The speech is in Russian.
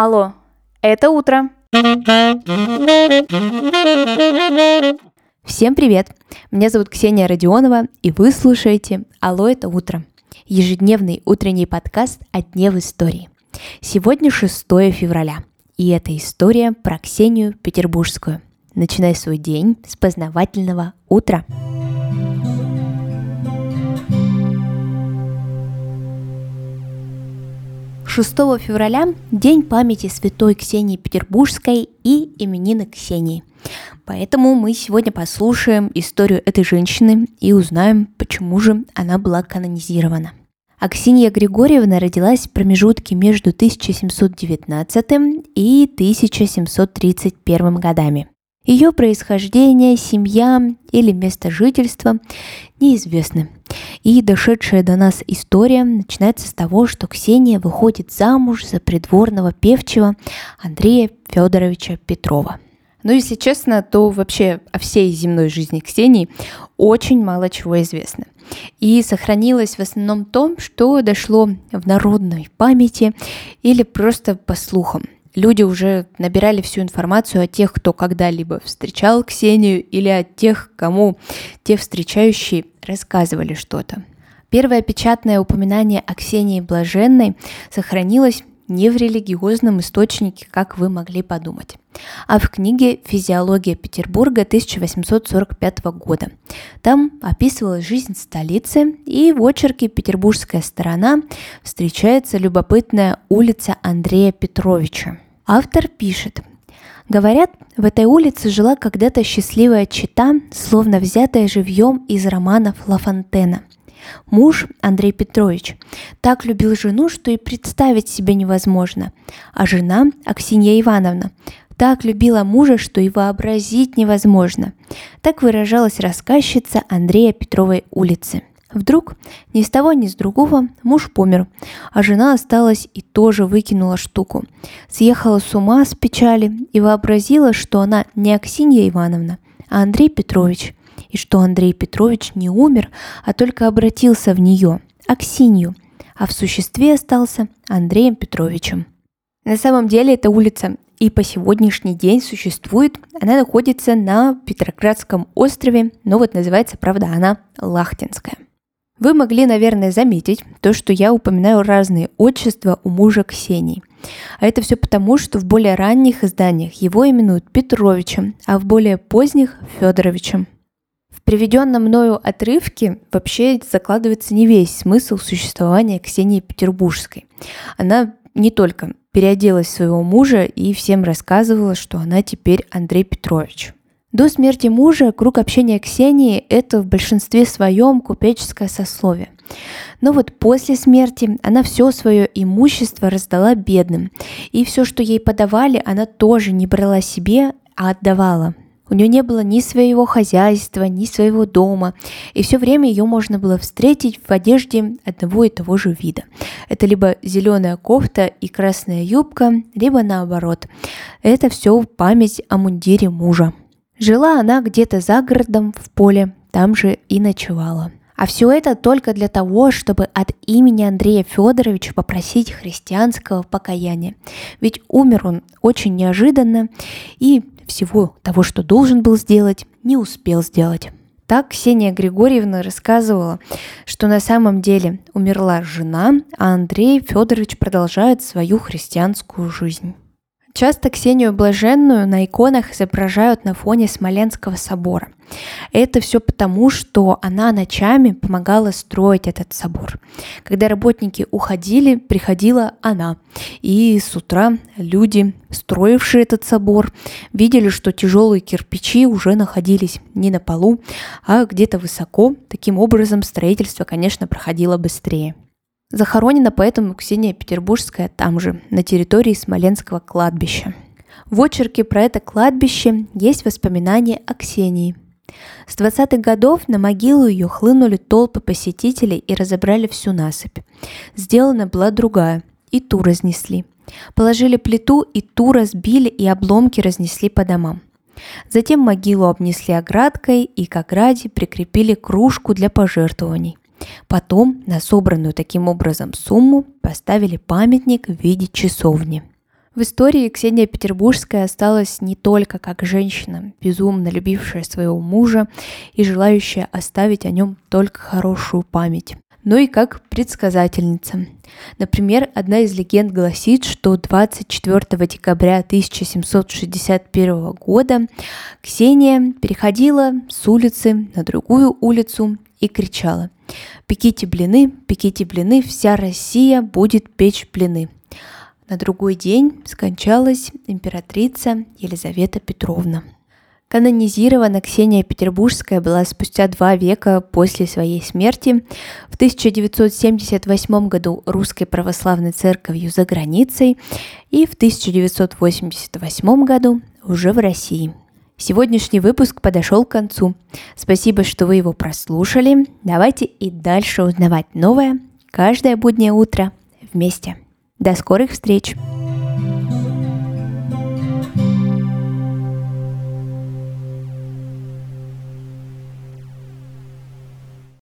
Алло, это утро. Всем привет! Меня зовут Ксения Родионова, и вы слушаете «Алло, это утро» – ежедневный утренний подкаст о дне в истории. Сегодня 6 февраля, и это история про Ксению Петербургскую. Начинай свой день с познавательного утра. 6 февраля – День памяти святой Ксении Петербургской и именины Ксении. Поэтому мы сегодня послушаем историю этой женщины и узнаем, почему же она была канонизирована. Аксинья Григорьевна родилась в промежутке между 1719 и 1731 годами. Ее происхождение, семья или место жительства неизвестны. И дошедшая до нас история начинается с того, что Ксения выходит замуж за придворного певчего Андрея Федоровича Петрова. Но если честно, то вообще о всей земной жизни Ксении очень мало чего известно. И сохранилось в основном том, что дошло в народной памяти или просто по слухам – люди уже набирали всю информацию о тех, кто когда-либо встречал Ксению, или о тех, кому те встречающие рассказывали что-то. Первое печатное упоминание о Ксении Блаженной сохранилось не в религиозном источнике, как вы могли подумать, а в книге «Физиология Петербурга» 1845 года. Там описывалась жизнь столицы, и в очерке «Петербургская сторона» встречается любопытная улица Андрея Петровича. Автор пишет, Говорят, в этой улице жила когда-то счастливая чита, словно взятая живьем из романов Ла Фонтена. Муж, Андрей Петрович, так любил жену, что и представить себе невозможно. А жена, Аксинья Ивановна, так любила мужа, что и вообразить невозможно. Так выражалась рассказчица Андрея Петровой улицы. Вдруг ни с того ни с другого муж помер, а жена осталась и тоже выкинула штуку. Съехала с ума с печали и вообразила, что она не Аксинья Ивановна, а Андрей Петрович – и что Андрей Петрович не умер, а только обратился в нее, Аксинью, а в существе остался Андреем Петровичем. На самом деле эта улица и по сегодняшний день существует. Она находится на Петроградском острове, но вот называется, правда, она Лахтинская. Вы могли, наверное, заметить то, что я упоминаю разные отчества у мужа Ксении. А это все потому, что в более ранних изданиях его именуют Петровичем, а в более поздних – Федоровичем приведенном мною отрывке вообще закладывается не весь смысл существования Ксении Петербургской. Она не только переоделась своего мужа и всем рассказывала, что она теперь Андрей Петрович. До смерти мужа круг общения Ксении – это в большинстве своем купеческое сословие. Но вот после смерти она все свое имущество раздала бедным, и все, что ей подавали, она тоже не брала себе, а отдавала – у нее не было ни своего хозяйства, ни своего дома, и все время ее можно было встретить в одежде одного и того же вида. Это либо зеленая кофта и красная юбка, либо наоборот. Это все память о мундире мужа. Жила она где-то за городом в поле, там же и ночевала. А все это только для того, чтобы от имени Андрея Федоровича попросить христианского покаяния. Ведь умер он очень неожиданно, и всего того, что должен был сделать, не успел сделать. Так Ксения Григорьевна рассказывала, что на самом деле умерла жена, а Андрей Федорович продолжает свою христианскую жизнь. Часто Ксению Блаженную на иконах изображают на фоне Смоленского собора. Это все потому, что она ночами помогала строить этот собор. Когда работники уходили, приходила она. И с утра люди, строившие этот собор, видели, что тяжелые кирпичи уже находились не на полу, а где-то высоко. Таким образом, строительство, конечно, проходило быстрее. Захоронена поэтому Ксения Петербургская там же, на территории Смоленского кладбища. В очерке про это кладбище есть воспоминания о Ксении. С 20-х годов на могилу ее хлынули толпы посетителей и разобрали всю насыпь. Сделана была другая, и ту разнесли. Положили плиту, и ту разбили, и обломки разнесли по домам. Затем могилу обнесли оградкой и к ограде прикрепили кружку для пожертвований. Потом на собранную таким образом сумму поставили памятник в виде часовни. В истории Ксения Петербургская осталась не только как женщина, безумно любившая своего мужа и желающая оставить о нем только хорошую память но и как предсказательница. Например, одна из легенд гласит, что 24 декабря 1761 года Ксения переходила с улицы на другую улицу и кричала «Пеките блины, пеките блины, вся Россия будет печь блины». На другой день скончалась императрица Елизавета Петровна. Канонизирована Ксения Петербургская была спустя два века после своей смерти в 1978 году Русской Православной Церковью за границей и в 1988 году уже в России. Сегодняшний выпуск подошел к концу. Спасибо, что вы его прослушали. Давайте и дальше узнавать новое каждое буднее утро вместе. До скорых встреч!